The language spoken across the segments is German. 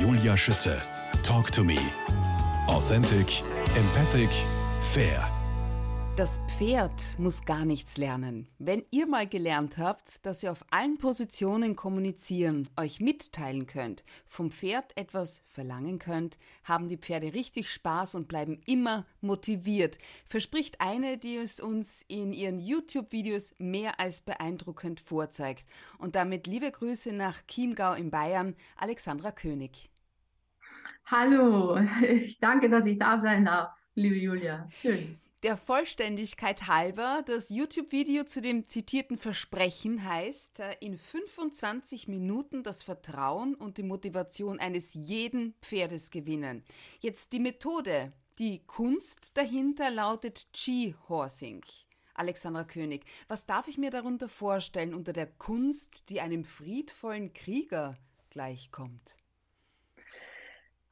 Julia Schütze. Talk to me. Authentic, empathic, fair. Das Pferd muss gar nichts lernen. Wenn ihr mal gelernt habt, dass ihr auf allen Positionen kommunizieren, euch mitteilen könnt, vom Pferd etwas verlangen könnt, haben die Pferde richtig Spaß und bleiben immer motiviert. Verspricht eine, die es uns in ihren YouTube-Videos mehr als beeindruckend vorzeigt. Und damit liebe Grüße nach Chiemgau in Bayern, Alexandra König. Hallo, ich danke, dass ich da sein darf, liebe Julia. Schön. Der Vollständigkeit halber, das YouTube-Video zu dem zitierten Versprechen heißt, äh, in 25 Minuten das Vertrauen und die Motivation eines jeden Pferdes gewinnen. Jetzt die Methode. Die Kunst dahinter lautet G-Horsing. Alexandra König, was darf ich mir darunter vorstellen unter der Kunst, die einem friedvollen Krieger gleichkommt?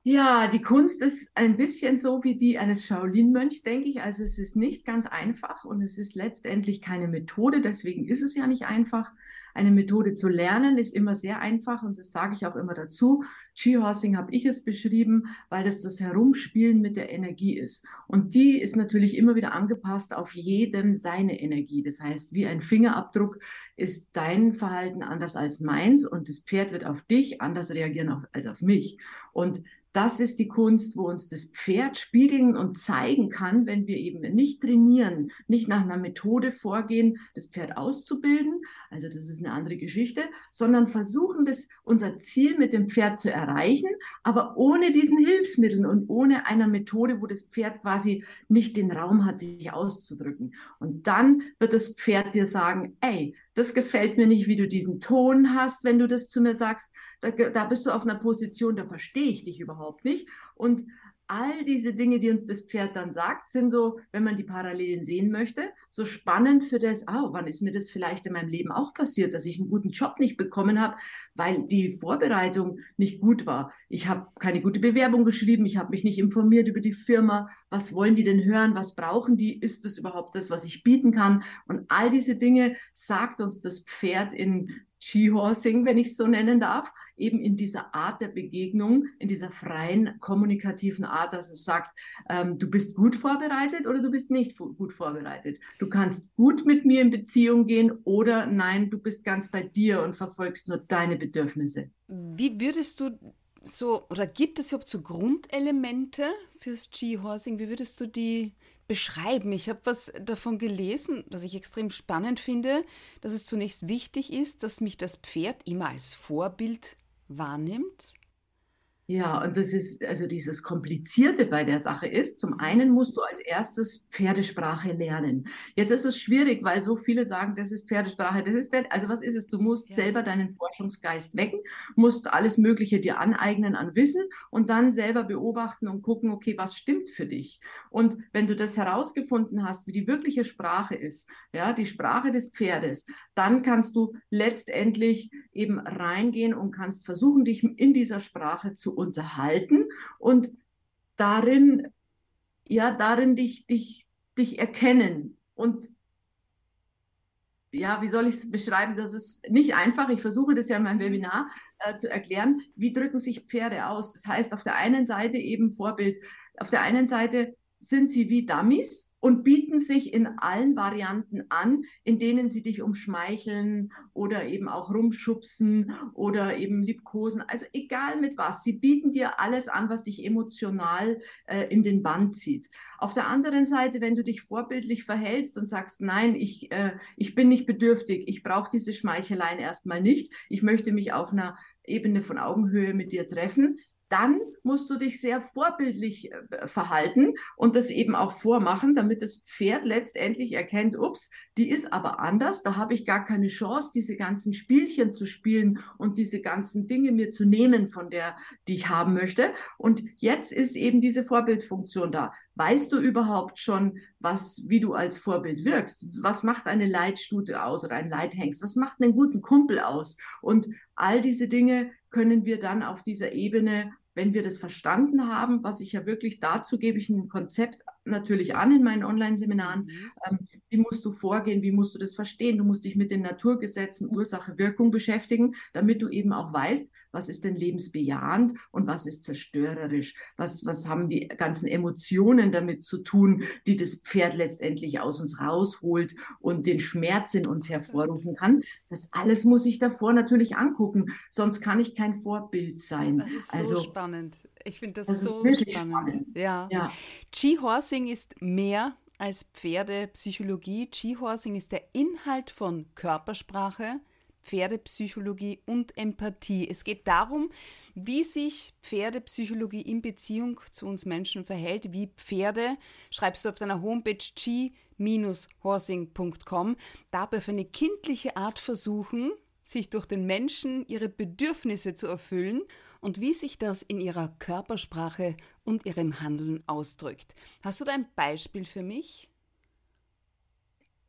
Ja, die Kunst ist ein bisschen so wie die eines Shaolin-Mönchs, denke ich. Also es ist nicht ganz einfach und es ist letztendlich keine Methode. Deswegen ist es ja nicht einfach. Eine Methode zu lernen ist immer sehr einfach und das sage ich auch immer dazu. Ski-Horsing habe ich es beschrieben, weil das das Herumspielen mit der Energie ist. Und die ist natürlich immer wieder angepasst auf jedem seine Energie. Das heißt, wie ein Fingerabdruck ist dein Verhalten anders als meins und das Pferd wird auf dich anders reagieren als auf mich. Und das ist die Kunst, wo uns das Pferd spiegeln und zeigen kann, wenn wir eben nicht trainieren, nicht nach einer Methode vorgehen, das Pferd auszubilden, also das ist eine andere Geschichte, sondern versuchen, das, unser Ziel mit dem Pferd zu erreichen, aber ohne diesen Hilfsmitteln und ohne einer Methode, wo das Pferd quasi nicht den Raum hat, sich auszudrücken. Und dann wird das Pferd dir sagen, ey, das gefällt mir nicht, wie du diesen Ton hast, wenn du das zu mir sagst. Da, da bist du auf einer Position, da verstehe ich dich überhaupt nicht. Und all diese Dinge, die uns das Pferd dann sagt, sind so, wenn man die Parallelen sehen möchte, so spannend für das, oh, wann ist mir das vielleicht in meinem Leben auch passiert, dass ich einen guten Job nicht bekommen habe, weil die Vorbereitung nicht gut war. Ich habe keine gute Bewerbung geschrieben, ich habe mich nicht informiert über die Firma, was wollen die denn hören, was brauchen die, ist das überhaupt das, was ich bieten kann? Und all diese Dinge sagt uns das Pferd in Ski-Horsing, wenn ich es so nennen darf, eben in dieser Art der Begegnung, in dieser freien, kommunikativen Art, dass es sagt, ähm, du bist gut vorbereitet oder du bist nicht gut vorbereitet. Du kannst gut mit mir in Beziehung gehen oder nein, du bist ganz bei dir und verfolgst nur deine Bedürfnisse. Wie würdest du so, oder gibt es überhaupt so Grundelemente fürs Ski-Horsing? Wie würdest du die beschreiben. Ich habe was davon gelesen, das ich extrem spannend finde, dass es zunächst wichtig ist, dass mich das Pferd immer als Vorbild wahrnimmt ja, und das ist, also dieses Komplizierte bei der Sache ist, zum einen musst du als erstes Pferdesprache lernen. Jetzt ist es schwierig, weil so viele sagen, das ist Pferdesprache, das ist Pferd. Also was ist es? Du musst ja. selber deinen Forschungsgeist wecken, musst alles Mögliche dir aneignen an Wissen und dann selber beobachten und gucken, okay, was stimmt für dich? Und wenn du das herausgefunden hast, wie die wirkliche Sprache ist, ja, die Sprache des Pferdes, dann kannst du letztendlich eben reingehen und kannst versuchen, dich in dieser Sprache zu unterhalten und darin, ja, darin dich, dich, dich erkennen. Und ja, wie soll ich es beschreiben? Das ist nicht einfach. Ich versuche das ja in meinem Webinar äh, zu erklären. Wie drücken sich Pferde aus? Das heißt, auf der einen Seite eben Vorbild. Auf der einen Seite sind sie wie Dummies und bieten sich in allen Varianten an, in denen sie dich umschmeicheln oder eben auch rumschubsen oder eben liebkosen. Also egal mit was, sie bieten dir alles an, was dich emotional äh, in den Bann zieht. Auf der anderen Seite, wenn du dich vorbildlich verhältst und sagst, nein, ich, äh, ich bin nicht bedürftig, ich brauche diese Schmeicheleien erstmal nicht, ich möchte mich auf einer Ebene von Augenhöhe mit dir treffen, dann musst du dich sehr vorbildlich äh, verhalten und das eben auch vormachen, damit das Pferd letztendlich erkennt, ups, die ist aber anders, da habe ich gar keine Chance, diese ganzen Spielchen zu spielen und diese ganzen Dinge mir zu nehmen von der, die ich haben möchte. Und jetzt ist eben diese Vorbildfunktion da. Weißt du überhaupt schon, was, wie du als Vorbild wirkst? Was macht eine Leitstute aus oder ein Leithengst? Was macht einen guten Kumpel aus? Und all diese Dinge können wir dann auf dieser Ebene, wenn wir das verstanden haben, was ich ja wirklich dazu gebe ich ein Konzept natürlich an in meinen Online-Seminaren. Mhm. Ähm, wie musst du vorgehen? Wie musst du das verstehen? Du musst dich mit den Naturgesetzen Ursache, Wirkung beschäftigen, damit du eben auch weißt, was ist denn lebensbejahend und was ist zerstörerisch? Was, was haben die ganzen Emotionen damit zu tun, die das Pferd letztendlich aus uns rausholt und den Schmerz in uns hervorrufen kann? Das alles muss ich davor natürlich angucken, sonst kann ich kein Vorbild sein. Das ist so also, spannend. Ich finde das, das, so spannend. spannend. Ja. ja. G-Horsing ist mehr als Pferdepsychologie. G-Horsing ist der Inhalt von Körpersprache, Pferdepsychologie und Empathie. Es geht darum, wie sich Pferdepsychologie in Beziehung zu uns Menschen verhält, wie Pferde, schreibst du auf deiner Homepage g-horsing.com, dabei auf eine kindliche Art versuchen, sich durch den Menschen ihre Bedürfnisse zu erfüllen und wie sich das in ihrer Körpersprache und ihrem Handeln ausdrückt. Hast du da ein Beispiel für mich?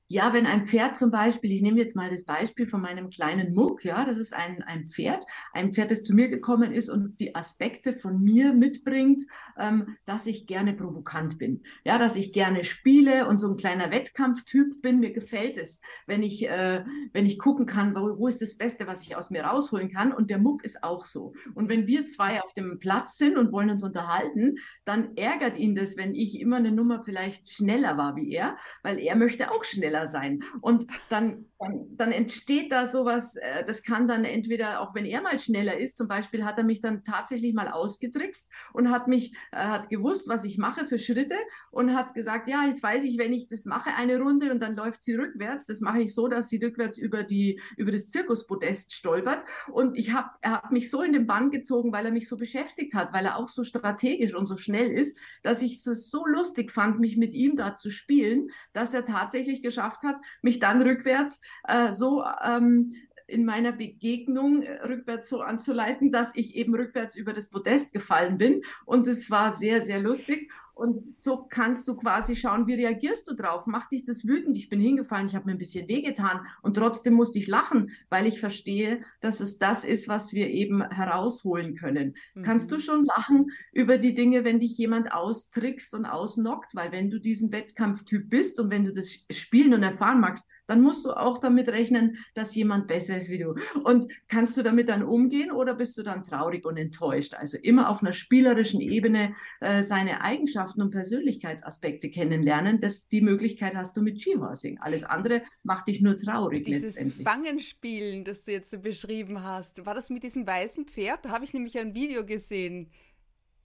Ja, wenn ein Pferd zum Beispiel, ich nehme jetzt mal das Beispiel von meinem kleinen Muck, ja, das ist ein, ein Pferd, ein Pferd, das zu mir gekommen ist und die Aspekte von mir mitbringt, ähm, dass ich gerne provokant bin, ja, dass ich gerne spiele und so ein kleiner Wettkampftyp bin. Mir gefällt es, wenn ich, äh, wenn ich gucken kann, wo, wo ist das Beste, was ich aus mir rausholen kann. Und der Muck ist auch so. Und wenn wir zwei auf dem Platz sind und wollen uns unterhalten, dann ärgert ihn das, wenn ich immer eine Nummer vielleicht schneller war wie er, weil er möchte auch schneller schneller sein. Und dann, dann, dann entsteht da sowas, äh, das kann dann entweder, auch wenn er mal schneller ist, zum Beispiel hat er mich dann tatsächlich mal ausgetrickst und hat mich, äh, hat gewusst, was ich mache für Schritte und hat gesagt, ja, jetzt weiß ich, wenn ich das mache, eine Runde und dann läuft sie rückwärts, das mache ich so, dass sie rückwärts über, die, über das Zirkuspodest stolpert. Und ich habe, er hat mich so in den Bann gezogen, weil er mich so beschäftigt hat, weil er auch so strategisch und so schnell ist, dass ich es so lustig fand, mich mit ihm da zu spielen, dass er tatsächlich geschafft geschafft hat, mich dann rückwärts äh, so ähm, in meiner Begegnung äh, rückwärts so anzuleiten, dass ich eben rückwärts über das Podest gefallen bin. Und es war sehr, sehr lustig. Und so kannst du quasi schauen, wie reagierst du drauf? Macht dich das wütend? Ich bin hingefallen, ich habe mir ein bisschen wehgetan und trotzdem musste ich lachen, weil ich verstehe, dass es das ist, was wir eben herausholen können. Mhm. Kannst du schon lachen über die Dinge, wenn dich jemand austrickst und ausnockt? Weil wenn du diesen Wettkampftyp bist und wenn du das spielen und erfahren magst, dann musst du auch damit rechnen, dass jemand besser ist wie du. Und kannst du damit dann umgehen oder bist du dann traurig und enttäuscht? Also immer auf einer spielerischen Ebene äh, seine Eigenschaften und Persönlichkeitsaspekte kennenlernen. Das, die Möglichkeit hast du mit Skihorsing. Alles andere macht dich nur traurig. Dieses Fangenspielen, das du jetzt so beschrieben hast, war das mit diesem weißen Pferd? Da habe ich nämlich ein Video gesehen.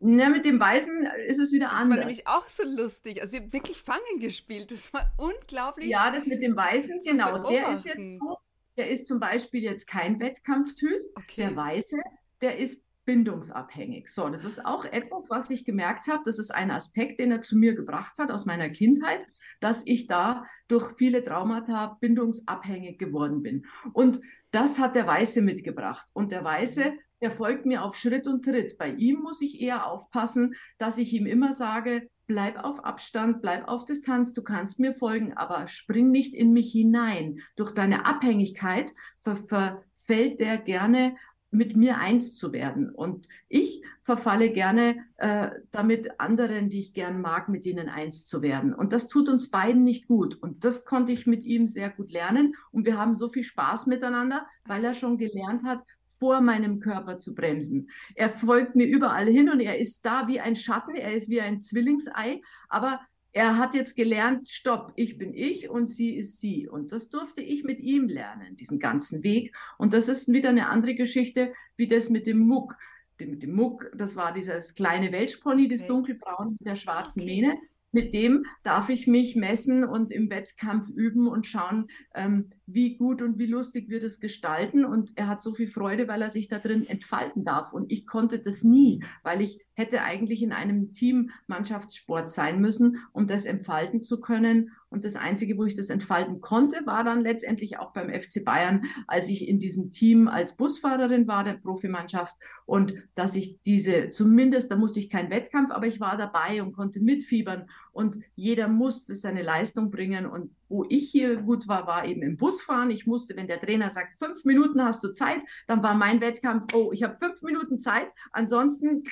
Ja, mit dem Weißen ist es wieder das anders. Das war nämlich auch so lustig. Also ihr habt wirklich Fangen gespielt. Das war unglaublich. Ja, das mit dem Weißen, genau. Der ist jetzt so, der ist zum Beispiel jetzt kein Wettkampftyp. Okay. Der Weiße, der ist bindungsabhängig. So, das ist auch etwas, was ich gemerkt habe. Das ist ein Aspekt, den er zu mir gebracht hat aus meiner Kindheit, dass ich da durch viele Traumata bindungsabhängig geworden bin. Und das hat der Weiße mitgebracht. Und der Weiße der folgt mir auf Schritt und Tritt. Bei ihm muss ich eher aufpassen, dass ich ihm immer sage, bleib auf Abstand, bleib auf Distanz, du kannst mir folgen, aber spring nicht in mich hinein. Durch deine Abhängigkeit ver verfällt der gerne mit mir eins zu werden. Und ich verfalle gerne äh, damit anderen, die ich gern mag, mit denen eins zu werden. Und das tut uns beiden nicht gut. Und das konnte ich mit ihm sehr gut lernen. Und wir haben so viel Spaß miteinander, weil er schon gelernt hat, vor meinem Körper zu bremsen. Er folgt mir überall hin und er ist da wie ein Schatten, er ist wie ein Zwillingsei, aber er hat jetzt gelernt, stopp, ich bin ich und sie ist sie. Und das durfte ich mit ihm lernen, diesen ganzen Weg. Und das ist wieder eine andere Geschichte, wie das mit dem Muck. Mit dem Muck, das war dieses kleine Welschpony, das okay. dunkelbraun mit der schwarzen okay. Mähne mit dem darf ich mich messen und im Wettkampf üben und schauen, ähm, wie gut und wie lustig wir das gestalten. Und er hat so viel Freude, weil er sich da drin entfalten darf. Und ich konnte das nie, weil ich hätte eigentlich in einem Team Mannschaftssport sein müssen, um das entfalten zu können. Und das Einzige, wo ich das entfalten konnte, war dann letztendlich auch beim FC Bayern, als ich in diesem Team als Busfahrerin war, der Profimannschaft. Und dass ich diese, zumindest, da musste ich keinen Wettkampf, aber ich war dabei und konnte mitfiebern. Und jeder musste seine Leistung bringen. Und wo ich hier gut war, war eben im Busfahren. Ich musste, wenn der Trainer sagt, fünf Minuten hast du Zeit, dann war mein Wettkampf, oh, ich habe fünf Minuten Zeit. Ansonsten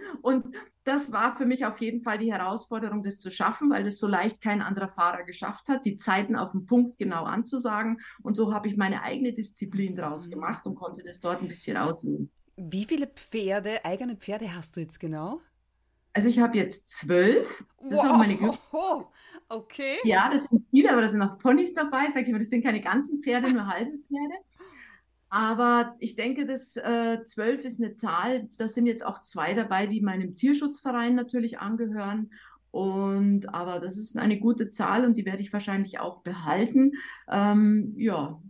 Und das war für mich auf jeden Fall die Herausforderung, das zu schaffen, weil das so leicht kein anderer Fahrer geschafft hat, die Zeiten auf den Punkt genau anzusagen. Und so habe ich meine eigene Disziplin draus mhm. gemacht und konnte das dort ein bisschen ausleben. Wie viele Pferde, eigene Pferde hast du jetzt genau? Also ich habe jetzt zwölf. Das wow. ist auch meine Glück Okay. Ja, das sind viele, aber da sind auch Ponys dabei. Sag ich mal, das sind keine ganzen Pferde, nur halbe Pferde. Aber ich denke, dass äh, zwölf ist eine Zahl. Da sind jetzt auch zwei dabei, die meinem Tierschutzverein natürlich angehören. Und aber das ist eine gute Zahl und die werde ich wahrscheinlich auch behalten. Ähm, ja,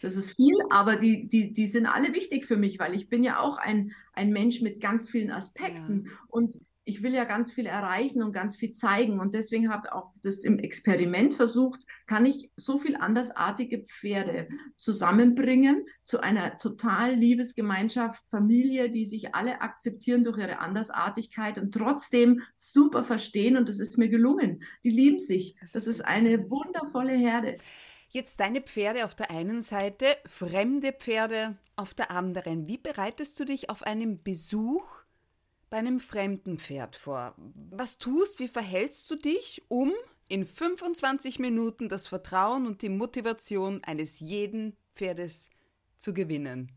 das ist viel, aber die, die, die sind alle wichtig für mich, weil ich bin ja auch ein, ein Mensch mit ganz vielen Aspekten. Ja. Und ich will ja ganz viel erreichen und ganz viel zeigen. Und deswegen habe ich auch das im Experiment versucht, kann ich so viel andersartige Pferde zusammenbringen zu einer total Liebesgemeinschaft, Familie, die sich alle akzeptieren durch ihre Andersartigkeit und trotzdem super verstehen. Und das ist mir gelungen. Die lieben sich. Das ist eine wundervolle Herde. Jetzt deine Pferde auf der einen Seite, fremde Pferde auf der anderen. Wie bereitest du dich auf einen Besuch bei einem fremden Pferd vor? Was tust, wie verhältst du dich, um in 25 Minuten das Vertrauen und die Motivation eines jeden Pferdes zu gewinnen?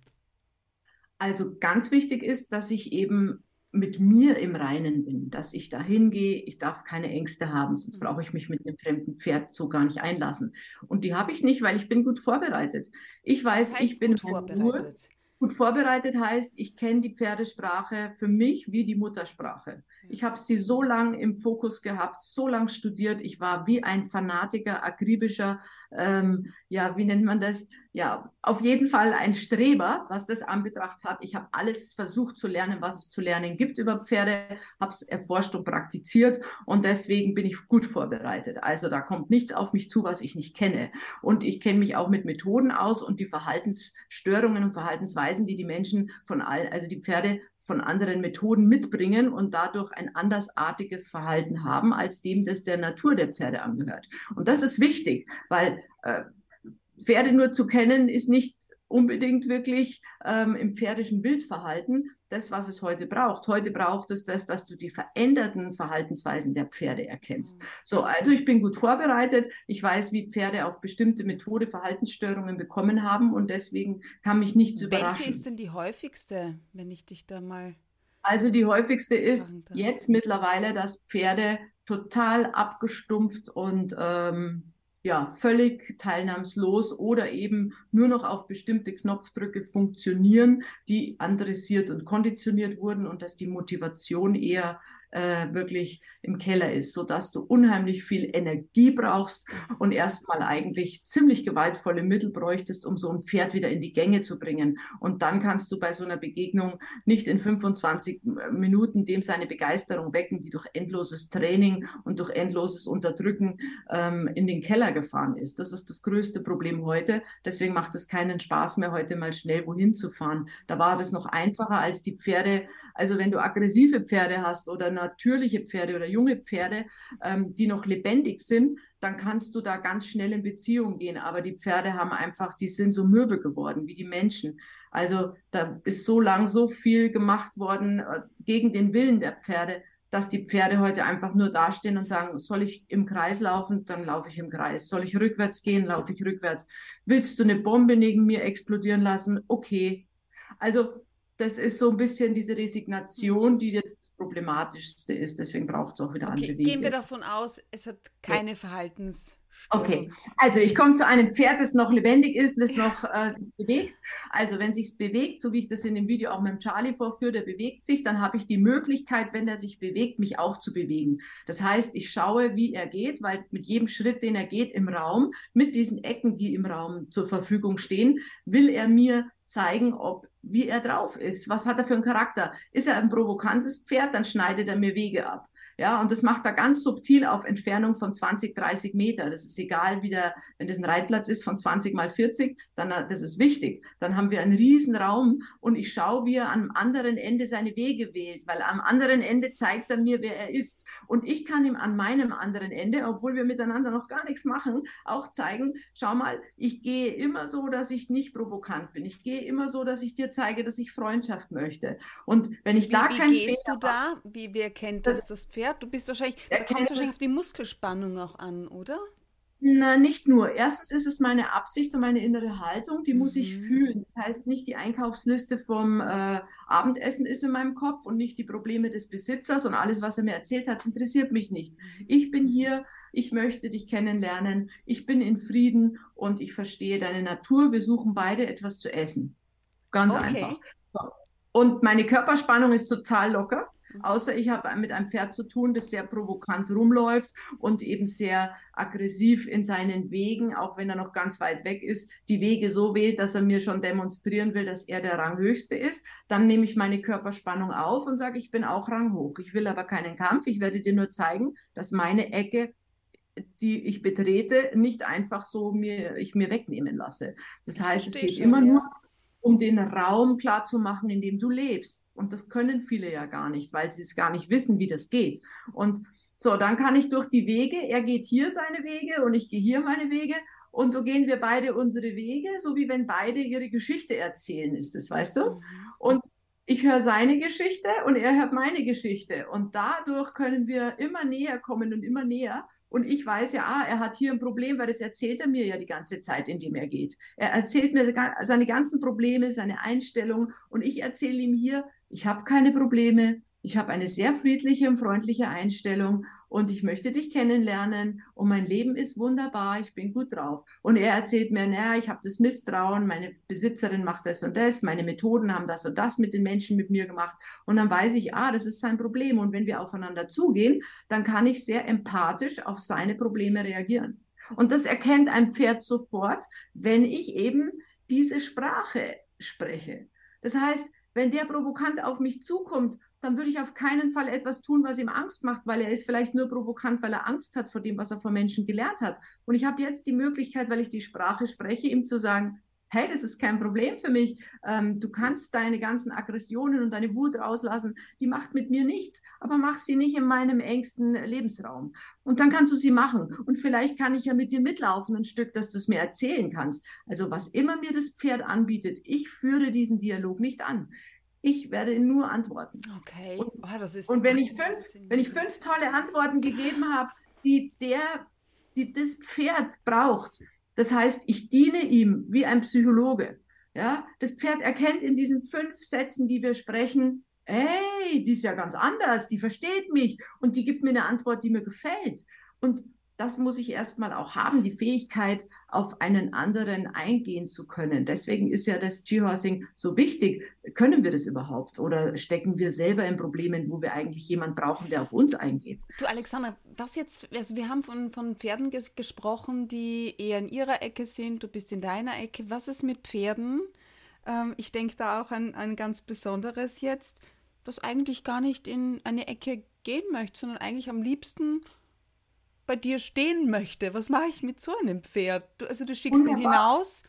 Also ganz wichtig ist, dass ich eben mit mir im Reinen bin, dass ich da hingehe, ich darf keine Ängste haben, sonst mhm. brauche ich mich mit einem fremden Pferd so gar nicht einlassen. Und die habe ich nicht, weil ich bin gut vorbereitet. Ich weiß, ich bin vorbereitet. Gut vorbereitet heißt, ich kenne die Pferdesprache für mich wie die Muttersprache. Ich habe sie so lang im Fokus gehabt, so lang studiert. Ich war wie ein Fanatiker, akribischer, ähm, ja, wie nennt man das? Ja, auf jeden Fall ein Streber, was das anbetracht hat. Ich habe alles versucht zu lernen, was es zu lernen gibt über Pferde, habe es erforscht und praktiziert und deswegen bin ich gut vorbereitet. Also da kommt nichts auf mich zu, was ich nicht kenne. Und ich kenne mich auch mit Methoden aus und die Verhaltensstörungen und Verhaltensweisen, die die Menschen von all, also die Pferde von anderen Methoden mitbringen und dadurch ein andersartiges Verhalten haben als dem, das der Natur der Pferde angehört. Und das ist wichtig, weil äh, Pferde nur zu kennen ist nicht unbedingt wirklich ähm, im pferdischen Wildverhalten das, was es heute braucht. Heute braucht es das, dass du die veränderten Verhaltensweisen der Pferde erkennst. Mhm. So, also ich bin gut vorbereitet. Ich weiß, wie Pferde auf bestimmte Methode Verhaltensstörungen bekommen haben und deswegen kann mich nichts Welche überraschen. Welche ist denn die häufigste, wenn ich dich da mal. Also die häufigste ist jetzt mittlerweile, dass Pferde total abgestumpft und ähm, ja, völlig teilnahmslos oder eben nur noch auf bestimmte Knopfdrücke funktionieren, die adressiert und konditioniert wurden und dass die Motivation eher äh, wirklich im Keller ist, sodass du unheimlich viel Energie brauchst und erstmal eigentlich ziemlich gewaltvolle Mittel bräuchtest, um so ein Pferd wieder in die Gänge zu bringen. Und dann kannst du bei so einer Begegnung nicht in 25 Minuten dem seine Begeisterung wecken, die durch endloses Training und durch endloses Unterdrücken ähm, in den Keller gefahren ist. Das ist das größte Problem heute. Deswegen macht es keinen Spaß mehr, heute mal schnell wohin zu fahren. Da war das noch einfacher als die Pferde. Also wenn du aggressive Pferde hast oder eine natürliche Pferde oder junge Pferde, ähm, die noch lebendig sind, dann kannst du da ganz schnell in Beziehung gehen. Aber die Pferde haben einfach, die sind so mürbe geworden wie die Menschen. Also da ist so lang so viel gemacht worden äh, gegen den Willen der Pferde, dass die Pferde heute einfach nur dastehen und sagen, soll ich im Kreis laufen, dann laufe ich im Kreis. Soll ich rückwärts gehen, laufe ich rückwärts. Willst du eine Bombe neben mir explodieren lassen? Okay. Also das ist so ein bisschen diese Resignation, die jetzt Problematischste ist. Deswegen braucht es auch wieder okay, andere Wege. Gehen wir davon aus, es hat keine ja. Verhaltens. Okay, also ich komme zu einem Pferd, das noch lebendig ist, das noch äh, sich bewegt. Also wenn sich bewegt, so wie ich das in dem Video auch mit dem Charlie vorführe, der bewegt sich, dann habe ich die Möglichkeit, wenn er sich bewegt, mich auch zu bewegen. Das heißt, ich schaue, wie er geht, weil mit jedem Schritt, den er geht im Raum, mit diesen Ecken, die im Raum zur Verfügung stehen, will er mir zeigen, ob wie er drauf ist. Was hat er für einen Charakter? Ist er ein provokantes Pferd, dann schneidet er mir Wege ab. Ja, und das macht er ganz subtil auf Entfernung von 20, 30 Meter. Das ist egal, wie der, wenn das ein Reitplatz ist von 20 mal 40, dann das ist wichtig. Dann haben wir einen riesen Raum und ich schaue, wie er am anderen Ende seine Wege wählt, weil am anderen Ende zeigt er mir, wer er ist. Und ich kann ihm an meinem anderen Ende, obwohl wir miteinander noch gar nichts machen, auch zeigen, schau mal, ich gehe immer so, dass ich nicht provokant bin. Ich gehe immer so, dass ich dir zeige, dass ich Freundschaft möchte. Und wenn ich wie, da wie gehst du da? Wie, wie erkennt das, das Pferd? Du bist wahrscheinlich, da kommt es wahrscheinlich auf die Muskelspannung auch an, oder? Na, nicht nur. Erstens ist es meine Absicht und meine innere Haltung, die muss ich Mhm. fühlen. Das heißt, nicht die Einkaufsliste vom äh, Abendessen ist in meinem Kopf und nicht die Probleme des Besitzers und alles, was er mir erzählt hat, interessiert mich nicht. Ich bin hier, ich möchte dich kennenlernen, ich bin in Frieden und ich verstehe deine Natur. Wir suchen beide etwas zu essen. Ganz Okay. einfach. Und meine Körperspannung ist total locker, Mhm. Außer ich habe mit einem Pferd zu tun, das sehr provokant rumläuft und eben sehr aggressiv in seinen Wegen, auch wenn er noch ganz weit weg ist, die Wege so wählt, dass er mir schon demonstrieren will, dass er der Ranghöchste ist. Dann nehme ich meine Körperspannung auf und sage, ich bin auch ranghoch. Ich will aber keinen Kampf. Ich werde dir nur zeigen, dass meine Ecke die ich betrete, nicht einfach so mir, ich mir wegnehmen lasse. Das heißt, es geht schon, immer ja. nur um den Raum klar zu machen, in dem du lebst. Und das können viele ja gar nicht, weil sie es gar nicht wissen, wie das geht. Und so, dann kann ich durch die Wege, er geht hier seine Wege und ich gehe hier meine Wege. Und so gehen wir beide unsere Wege, so wie wenn beide ihre Geschichte erzählen, ist es, weißt du? Mhm. Und ich höre seine Geschichte und er hört meine Geschichte. Und dadurch können wir immer näher kommen und immer näher. Und ich weiß ja, ah, er hat hier ein Problem, weil das erzählt er mir ja die ganze Zeit, indem er geht. Er erzählt mir seine ganzen Probleme, seine Einstellung. Und ich erzähle ihm hier, ich habe keine Probleme. Ich habe eine sehr friedliche und freundliche Einstellung und ich möchte dich kennenlernen und mein Leben ist wunderbar, ich bin gut drauf. Und er erzählt mir, naja, ich habe das Misstrauen, meine Besitzerin macht das und das, meine Methoden haben das und das mit den Menschen mit mir gemacht. Und dann weiß ich, ah, das ist sein Problem. Und wenn wir aufeinander zugehen, dann kann ich sehr empathisch auf seine Probleme reagieren. Und das erkennt ein Pferd sofort, wenn ich eben diese Sprache spreche. Das heißt, wenn der provokant auf mich zukommt, dann würde ich auf keinen Fall etwas tun, was ihm Angst macht, weil er ist vielleicht nur provokant, weil er Angst hat vor dem, was er von Menschen gelernt hat. Und ich habe jetzt die Möglichkeit, weil ich die Sprache spreche, ihm zu sagen, hey, das ist kein Problem für mich. Ähm, du kannst deine ganzen Aggressionen und deine Wut rauslassen. Die macht mit mir nichts, aber mach sie nicht in meinem engsten Lebensraum. Und dann kannst du sie machen. Und vielleicht kann ich ja mit dir mitlaufen ein Stück, dass du es mir erzählen kannst. Also was immer mir das Pferd anbietet, ich führe diesen Dialog nicht an. Ich werde nur antworten. Okay. Und, oh, das ist und wenn, ich fünf, wenn ich fünf tolle Antworten gegeben habe, die der, die das Pferd braucht, das heißt, ich diene ihm wie ein Psychologe. Ja, das Pferd erkennt in diesen fünf Sätzen, die wir sprechen, hey, die ist ja ganz anders, die versteht mich und die gibt mir eine Antwort, die mir gefällt. Und das muss ich erstmal auch haben, die Fähigkeit, auf einen anderen eingehen zu können. Deswegen ist ja das G-Horsing so wichtig. Können wir das überhaupt? Oder stecken wir selber in Problemen, wo wir eigentlich jemanden brauchen, der auf uns eingeht? Du, Alexander, was jetzt, also wir haben von, von Pferden ges gesprochen, die eher in ihrer Ecke sind, du bist in deiner Ecke. Was ist mit Pferden? Ähm, ich denke da auch an ein ganz Besonderes jetzt, das eigentlich gar nicht in eine Ecke gehen möchte, sondern eigentlich am liebsten bei dir stehen möchte. Was mache ich mit so einem Pferd? Du, also du schickst Wunderbar. ihn hinaus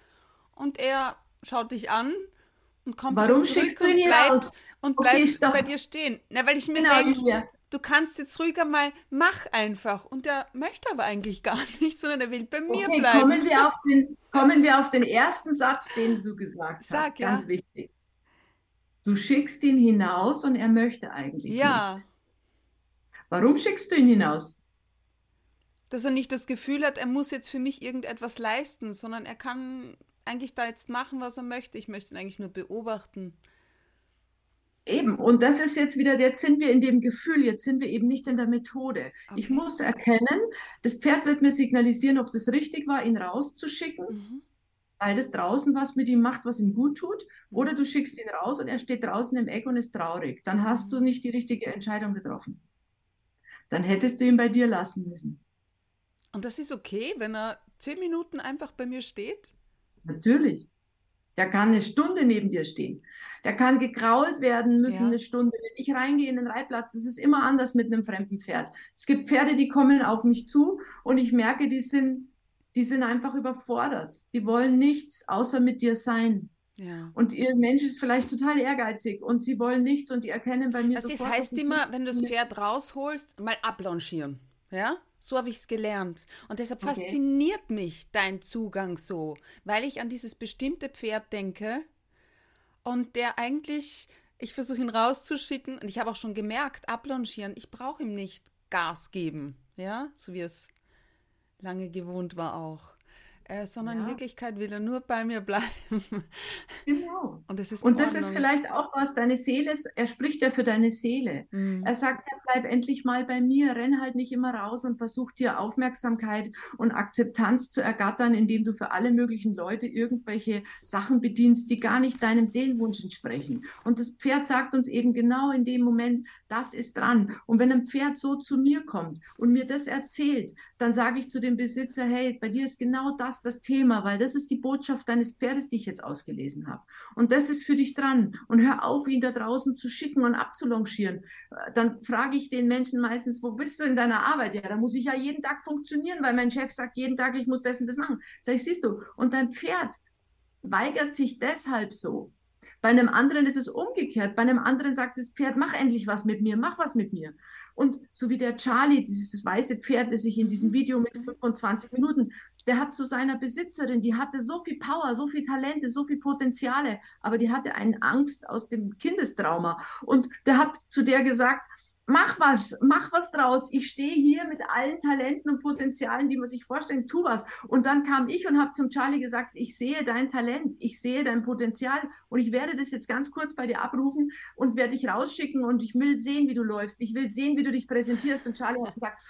und er schaut dich an und kommt Warum wieder zurück schickst du und ihn bleibt, hinaus? und Okay, bleibt stopp. bei dir stehen. Na, weil ich mir Genau, denke, du kannst jetzt ruhiger mal, mach einfach. Und er möchte aber eigentlich gar nicht, sondern er will bei mir Okay, bleiben. kommen wir, auf den, kommen wir auf den ersten Satz, den du gesagt hast. Sag, ja. Ganz wichtig. Du schickst ihn hinaus und er möchte eigentlich nicht. Ja, Warum schickst du ihn hinaus? Dass er nicht das Gefühl hat, er muss jetzt für mich irgendetwas leisten, sondern er kann eigentlich da jetzt machen, was er möchte. Ich möchte ihn eigentlich nur beobachten. Eben, und das ist jetzt wieder, jetzt sind wir in dem Gefühl, jetzt sind wir eben nicht in der Methode. Ich Okay. muss erkennen, das Pferd wird mir signalisieren, ob das richtig war, ihn rauszuschicken, Mhm. weil das draußen was mit ihm macht, was ihm gut tut, Mhm. oder du schickst ihn raus und er steht draußen im Eck und ist traurig. Dann hast du Mhm. nicht die richtige Entscheidung getroffen. Dann hättest du ihn bei dir lassen müssen. Und das ist okay, wenn er zehn Minuten einfach bei mir steht? Natürlich. Der kann eine Stunde neben dir stehen. Der kann gekrault werden müssen ja. eine Stunde. Wenn ich reingehe in den Reitplatz, das ist immer anders mit einem fremden Pferd. Es gibt Pferde, die kommen auf mich zu und ich merke, die sind, die sind einfach überfordert. Die wollen nichts außer mit dir sein. Ja. Und ihr Mensch ist vielleicht total ehrgeizig und sie wollen nichts und die erkennen bei mir das sofort. Das heißt immer, wenn du das Pferd rausholst, mal ablaunchieren. Ja? So habe ich es gelernt. Und deshalb okay. fasziniert mich dein Zugang so, weil ich an dieses bestimmte Pferd denke und der eigentlich, ich versuche ihn rauszuschicken und ich habe auch schon gemerkt, ablaunchieren, ich brauche ihm nicht Gas geben. Ja, so wie es lange gewohnt war auch äh, sondern ja. in Wirklichkeit will er nur bei mir bleiben. Genau. Und das ist, Und das ist vielleicht auch was, deine Seele, er spricht ja für deine Seele. Mhm. Er sagt ja, bleib endlich mal bei mir, renn halt nicht immer raus und versuch dir Aufmerksamkeit und Akzeptanz zu ergattern, indem du für alle möglichen Leute irgendwelche Sachen bedienst, die gar nicht deinem Seelenwunsch entsprechen. Und das Pferd sagt uns eben genau in dem Moment, das ist dran. Und wenn ein Pferd so zu mir kommt und mir das erzählt, dann sage ich zu dem Besitzer, hey, bei dir ist genau das das Thema, weil das ist die Botschaft deines Pferdes, die ich jetzt ausgelesen habe. Und das ist für dich dran. Und hör auf, ihn da draußen zu schicken und abzulongieren. Äh, dann frage ich den Menschen meistens, wo bist du in deiner Arbeit? Ja, da muss ich ja jeden Tag funktionieren, weil mein Chef sagt jeden Tag, ich muss das und das machen. Sag ich, siehst du, und dein Pferd weigert sich deshalb so, bei einem anderen ist es umgekehrt. Bei einem anderen sagt das Pferd, mach endlich was mit mir, mach was mit mir. Und so wie der Charlie, dieses weiße Pferd, das ich in diesem Video mit 25 Minuten, der hat zu seiner Besitzerin, die hatte so viel Power, so viel Talente, so viel Potenziale, aber die hatte eine Angst aus dem Kindestrauma. Und der hat zu der gesagt, mach was, mach was draus. Ich stehe hier mit allen Talenten und Potenzialen, die man sich vorstellt, tu was. Und dann kam ich und habe zum Charlie gesagt, ich sehe dein Talent, ich sehe dein Potenzial und ich werde das jetzt ganz kurz bei dir abrufen und werde dich rausschicken und ich will sehen, wie du läufst. Ich will sehen, wie du dich präsentierst. Und Charlie hat gesagt,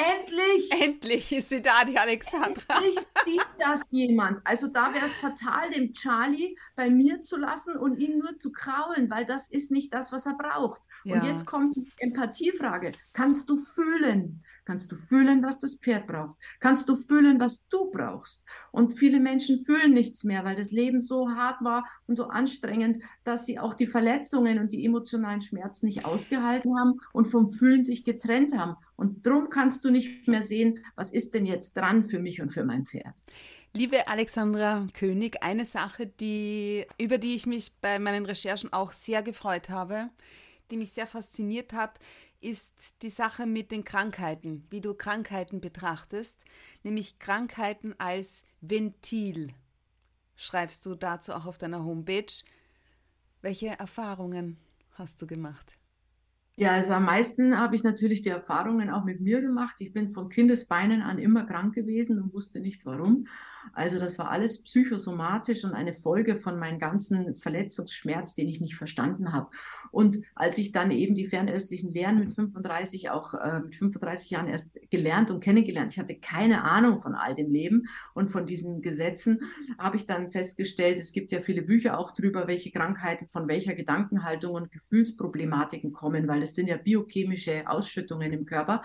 Endlich! Endlich ist sie da, die Alexandra. Endlich sieht das jemand. Also da wäre es fatal, dem Charlie bei mir zu lassen und ihn nur zu kraulen, weil das ist nicht das, was er braucht. Ja. Und jetzt kommt die Empathiefrage. Kannst du fühlen? Kannst du fühlen, was das Pferd braucht? Kannst du fühlen, was du brauchst? Und viele Menschen fühlen nichts mehr, weil das Leben so hart war und so anstrengend, dass sie auch die Verletzungen und die emotionalen Schmerzen nicht ausgehalten haben und vom Fühlen sich getrennt haben. Und darum kannst du nicht mehr sehen, was ist denn jetzt dran für mich und für mein Pferd. Liebe Alexandra König, eine Sache, die, über die ich mich bei meinen Recherchen auch sehr gefreut habe, die mich sehr fasziniert hat, ist die Sache mit den Krankheiten, wie du Krankheiten betrachtest, nämlich Krankheiten als Ventil. Schreibst du dazu auch auf deiner Homepage. Welche Erfahrungen hast du gemacht? Ja, also am meisten habe ich natürlich die Erfahrungen auch mit mir gemacht. Ich bin von Kindesbeinen an immer krank gewesen und wusste nicht warum. Also das war alles psychosomatisch und eine Folge von meinem ganzen Verletzungsschmerz, den ich nicht verstanden habe. Und als ich dann eben die fernöstlichen Lehren mit 35 auch äh, mit 35 Jahren erst gelernt und kennengelernt, ich hatte keine Ahnung von all dem Leben und von diesen Gesetzen, habe ich dann festgestellt, es gibt ja viele Bücher auch drüber, welche Krankheiten von welcher Gedankenhaltung und Gefühlsproblematiken kommen, weil es sind ja biochemische Ausschüttungen im Körper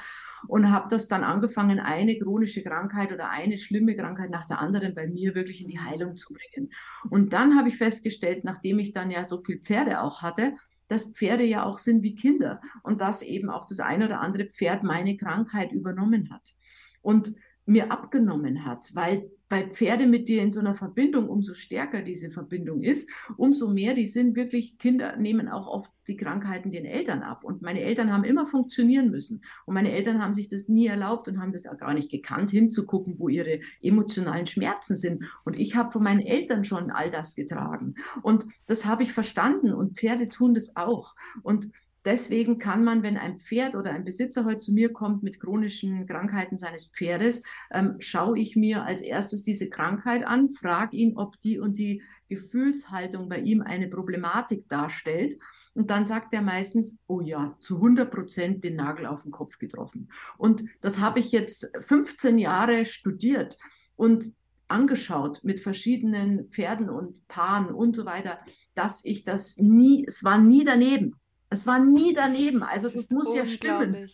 und habe das dann angefangen, eine chronische Krankheit oder eine schlimme Krankheit nach der anderen bei mir wirklich in die Heilung zu bringen. Und dann habe ich festgestellt, nachdem ich dann ja so viel Pferde auch hatte, dass Pferde ja auch sind wie Kinder und dass eben auch das eine oder andere Pferd meine Krankheit übernommen hat. Und mir abgenommen hat, weil bei Pferde mit dir in so einer Verbindung, umso stärker diese Verbindung ist, umso mehr, die sind wirklich, Kinder nehmen auch oft die Krankheiten den Eltern ab. Und meine Eltern haben immer funktionieren müssen. Und meine Eltern haben sich das nie erlaubt und haben das auch gar nicht gekannt, hinzugucken, wo ihre emotionalen Schmerzen sind. Und ich habe von meinen Eltern schon all das getragen. Und das habe ich verstanden. Und Pferde tun das auch. Und Deswegen kann man, wenn ein Pferd oder ein Besitzer heute zu mir kommt mit chronischen Krankheiten seines Pferdes, ähm, schaue ich mir als erstes diese Krankheit an, frage ihn, ob die und die Gefühlshaltung bei ihm eine Problematik darstellt. Und dann sagt er meistens, oh ja, zu 100 Prozent den Nagel auf den Kopf getroffen. Und das habe ich jetzt 15 Jahre studiert und angeschaut mit verschiedenen Pferden und Paaren und so weiter, dass ich das nie, es war nie daneben. Es war nie daneben. Also das, das muss ja stimmen.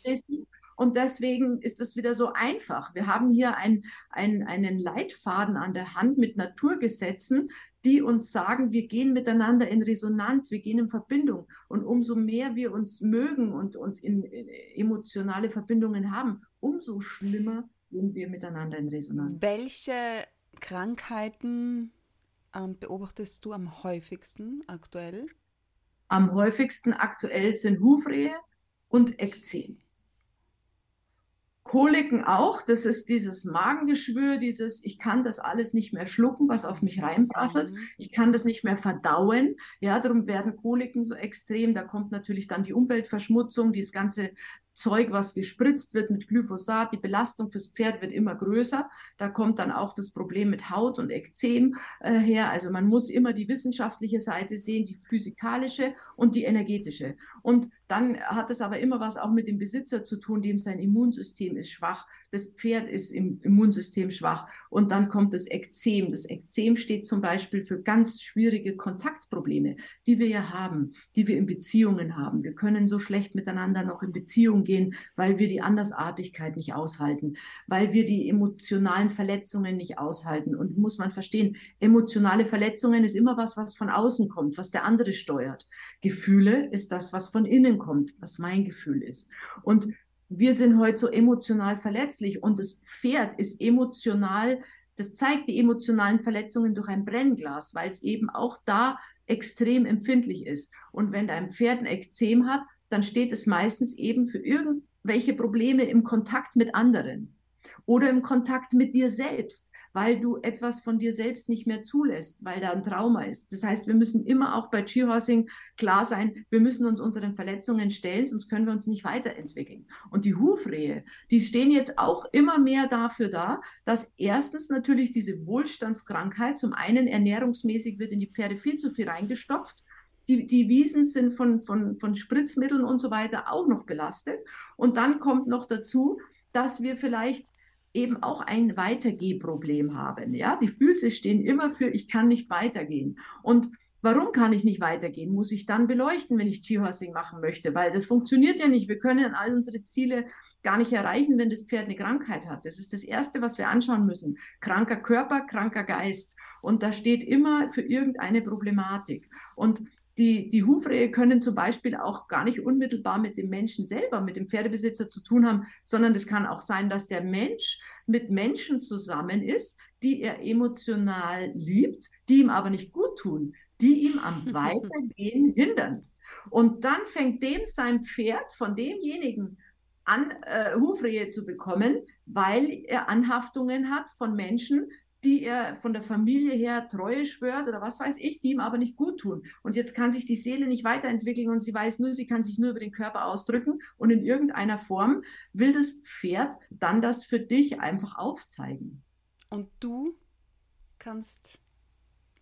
Und deswegen ist es wieder so einfach. Wir haben hier ein, ein, einen Leitfaden an der Hand mit Naturgesetzen, die uns sagen, wir gehen miteinander in Resonanz, wir gehen in Verbindung. Und umso mehr wir uns mögen und, und in, in emotionale Verbindungen haben, umso schlimmer gehen wir miteinander in Resonanz. Welche Krankheiten ähm, beobachtest du am häufigsten aktuell? Am häufigsten aktuell sind Hufrehe und Ekzem. Koliken auch, das ist dieses Magengeschwür, dieses, ich kann das alles nicht mehr schlucken, was auf mich reinprasselt, mhm. ich kann das nicht mehr verdauen, ja, darum werden Koliken so extrem, da kommt natürlich dann die Umweltverschmutzung, dieses ganze Zeug, was gespritzt wird mit Glyphosat, die Belastung fürs Pferd wird immer größer. Da kommt dann auch das Problem mit Haut und Ekzem äh, her. Also man muss immer die wissenschaftliche Seite sehen, die physikalische und die energetische. Und dann hat es aber immer was auch mit dem Besitzer zu tun, dem sein Immunsystem ist schwach, das Pferd ist im Immunsystem schwach und dann kommt das Ekzem. Das Ekzem steht zum Beispiel für ganz schwierige Kontaktprobleme, die wir ja haben, die wir in Beziehungen haben. Wir können so schlecht miteinander noch in Beziehung gehen, weil wir die Andersartigkeit nicht aushalten, weil wir die emotionalen Verletzungen nicht aushalten. Und muss man verstehen, emotionale Verletzungen ist immer was, was von außen kommt, was der andere steuert. Gefühle ist das, was von innen kommt, was mein Gefühl ist. Und wir sind heute so emotional verletzlich und das Pferd ist emotional, das zeigt die emotionalen Verletzungen durch ein Brennglas, weil es eben auch da extrem empfindlich ist. Und wenn dein Pferd ein Ekzem hat, dann steht es meistens eben für irgendwelche Probleme im Kontakt mit anderen oder im Kontakt mit dir selbst weil du etwas von dir selbst nicht mehr zulässt, weil da ein Trauma ist. Das heißt, wir müssen immer auch bei Cheerhorsing klar sein, wir müssen uns unseren Verletzungen stellen, sonst können wir uns nicht weiterentwickeln. Und die Hufrehe, die stehen jetzt auch immer mehr dafür da, dass erstens natürlich diese Wohlstandskrankheit, zum einen ernährungsmäßig wird in die Pferde viel zu viel reingestopft, die, die, Wiesen sind von, von, von Spritzmitteln und so weiter auch noch belastet. Und dann kommt noch dazu, dass wir vielleicht eben auch ein Weitergehproblem haben. Ja, die Füße stehen immer für ich kann nicht weitergehen. Und warum kann ich nicht weitergehen? Muss ich dann beleuchten, wenn ich Skihorsing machen möchte? Weil das funktioniert ja nicht. Wir können all unsere Ziele gar nicht erreichen, wenn das Pferd eine Krankheit hat. Das ist das Erste, was wir anschauen müssen. Kranker Körper, kranker Geist. Und da steht immer für irgendeine Problematik. Und die, die Hufrehe können zum Beispiel auch gar nicht unmittelbar mit dem Menschen selber, mit dem Pferdebesitzer zu tun haben, sondern es kann auch sein, dass der Mensch mit Menschen zusammen ist, die er emotional liebt, die ihm aber nicht gut tun, die ihm am Weitergehen hindern. Und dann fängt dem sein Pferd von demjenigen an, äh, Hufrehe zu bekommen, weil er Anhaftungen hat von Menschen, die er von der Familie her Treue schwört oder was weiß ich, die ihm aber nicht gut tun. Und jetzt kann sich die Seele nicht weiterentwickeln und sie weiß nur, sie kann sich nur über den Körper ausdrücken und in irgendeiner Form will das Pferd dann das für dich einfach aufzeigen. Und du kannst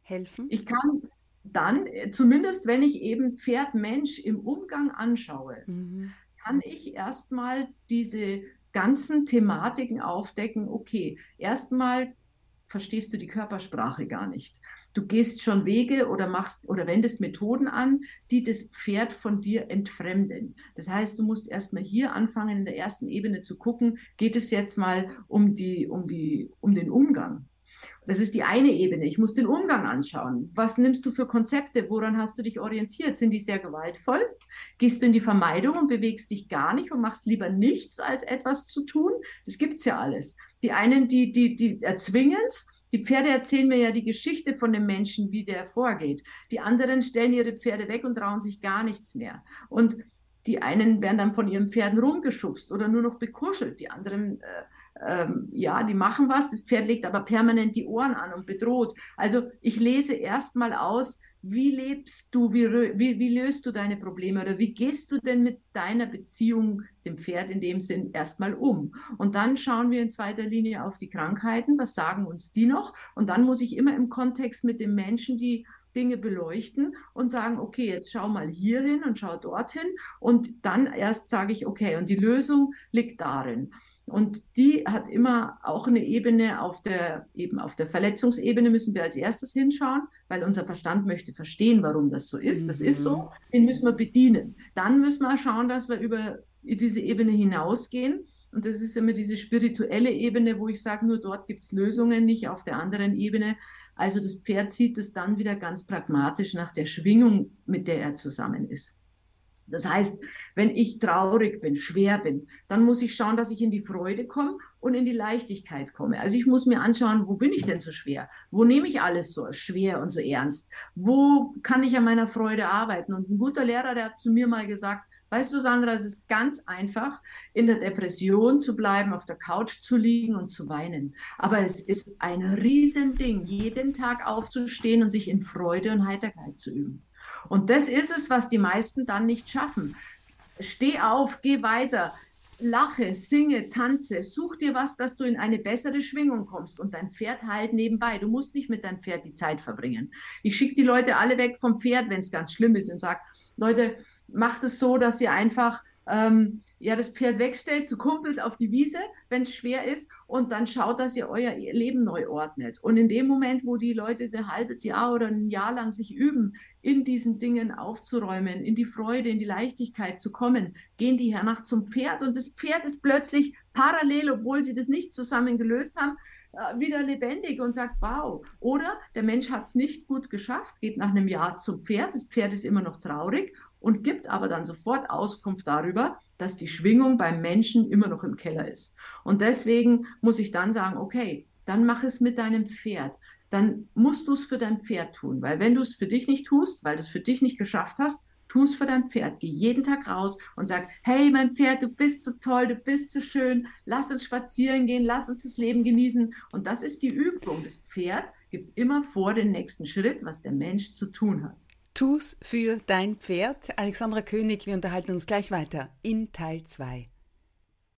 helfen? Ich kann dann, zumindest wenn ich eben Pferd-Mensch im Umgang anschaue, mhm. kann ich erstmal diese ganzen Thematiken aufdecken. Okay, erstmal verstehst du die Körpersprache gar nicht. Du gehst schon Wege oder machst oder wendest Methoden an, die das Pferd von dir entfremden. Das heißt, du musst erstmal hier anfangen, in der ersten Ebene zu gucken, geht es jetzt mal um die, um die, um den Umgang. Das ist die eine Ebene. Ich muss den Umgang anschauen. Was nimmst du für Konzepte? Woran hast du dich orientiert? Sind die sehr gewaltvoll? Gehst du in die Vermeidung und bewegst dich gar nicht und machst lieber nichts, als etwas zu tun? Das gibt es ja alles. Die einen, die, die, die erzwingen es. Die Pferde erzählen mir ja die Geschichte von dem Menschen, wie der vorgeht. Die anderen stellen ihre Pferde weg und trauen sich gar nichts mehr. Und die einen werden dann von ihren Pferden rumgeschubst oder nur noch bekuschelt. Die anderen, äh, ähm, ja, die machen was. Das Pferd legt aber permanent die Ohren an und bedroht. Also ich lese erstmal aus, wie lebst du, wie, wie, wie löst du deine Probleme oder wie gehst du denn mit deiner Beziehung, dem Pferd in dem Sinn, erstmal um. Und dann schauen wir in zweiter Linie auf die Krankheiten, was sagen uns die noch? Und dann muss ich immer im Kontext mit dem Menschen die Dinge beleuchten und sagen, okay, jetzt schau mal hierhin und schau dorthin und dann erst sage ich, okay, und die Lösung liegt darin. Und die hat immer auch eine Ebene auf der, eben auf der Verletzungsebene müssen wir als erstes hinschauen, weil unser Verstand möchte verstehen, warum das so ist. Mhm. Das ist so, mhm. den müssen wir bedienen. Dann müssen wir schauen, dass wir über diese Ebene hinausgehen. Und das ist immer diese spirituelle Ebene, wo ich sage, nur dort gibt es Lösungen, nicht auf der anderen Ebene Also das Pferd sieht es dann wieder ganz pragmatisch nach der Schwingung, mit der er zusammen ist. Das heißt, wenn ich traurig bin, schwer bin, dann muss ich schauen, dass ich in die Freude komme und in die Leichtigkeit komme. Also ich muss mir anschauen, wo bin ich denn so schwer? Wo nehme ich alles so schwer und so ernst? Wo kann ich an meiner Freude arbeiten? Und ein guter Lehrer, der hat zu mir mal gesagt, weißt du, Sandra, es ist ganz einfach, in der Depression zu bleiben, auf der Couch zu liegen und zu weinen. Aber es ist ein Riesending, jeden Tag aufzustehen und sich in Freude und Heiterkeit zu üben. Und das ist es, was die meisten dann nicht schaffen. Steh auf, geh weiter, lache, singe, tanze, such dir was, dass du in eine bessere Schwingung kommst und dein Pferd halt nebenbei. Du musst nicht mit deinem Pferd die Zeit verbringen. Ich schicke die Leute alle weg vom Pferd, wenn es ganz schlimm ist und sage, Leute, macht es so, dass ihr einfach ähm, ja, das Pferd wegstellt zu Kumpels auf die Wiese, wenn es schwer ist, und dann schaut, dass ihr euer Leben neu ordnet. Und in dem Moment, wo die Leute ein halbes Jahr oder ein Jahr lang sich üben, in diesen Dingen aufzuräumen, in die Freude, in die Leichtigkeit zu kommen, gehen die hernach zum Pferd und das Pferd ist plötzlich parallel, obwohl sie das nicht zusammen gelöst haben, äh, wieder lebendig und sagt, wow. Oder der Mensch hat es nicht gut geschafft, geht nach einem Jahr zum Pferd, das Pferd ist immer noch traurig und gibt aber dann sofort Auskunft darüber, dass die Schwingung beim Menschen immer noch im Keller ist. Und deswegen muss ich dann sagen, okay, dann mach es mit deinem Pferd. Dann musst du es für dein Pferd tun, weil wenn du es für dich nicht tust, weil du es für dich nicht geschafft hast, tu es für dein Pferd. Geh jeden Tag raus und sag, hey, mein Pferd, du bist so toll, du bist so schön, lass uns spazieren gehen, lass uns das Leben genießen. Und das ist die Übung. Das Pferd gibt immer vor den nächsten Schritt, was der Mensch zu tun hat. Tu's für dein Pferd. Alexandra König, wir unterhalten uns gleich weiter in Teil 2.